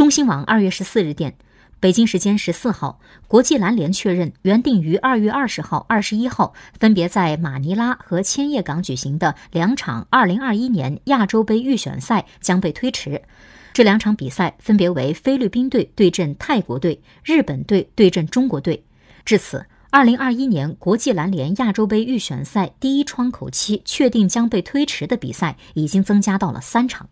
中新网二月十四日电北京时间十四号国际篮联确认原定于二月二十号二十一号分别在马尼拉和千叶港举行的两场二零二一年亚洲杯预选赛将被推迟。这两场比赛分别为菲律宾队对阵泰国队日本队对阵中国队。至此二零二一年国际篮联亚洲杯预选赛第一窗口期确定将被推迟的比赛已经增加到了三场。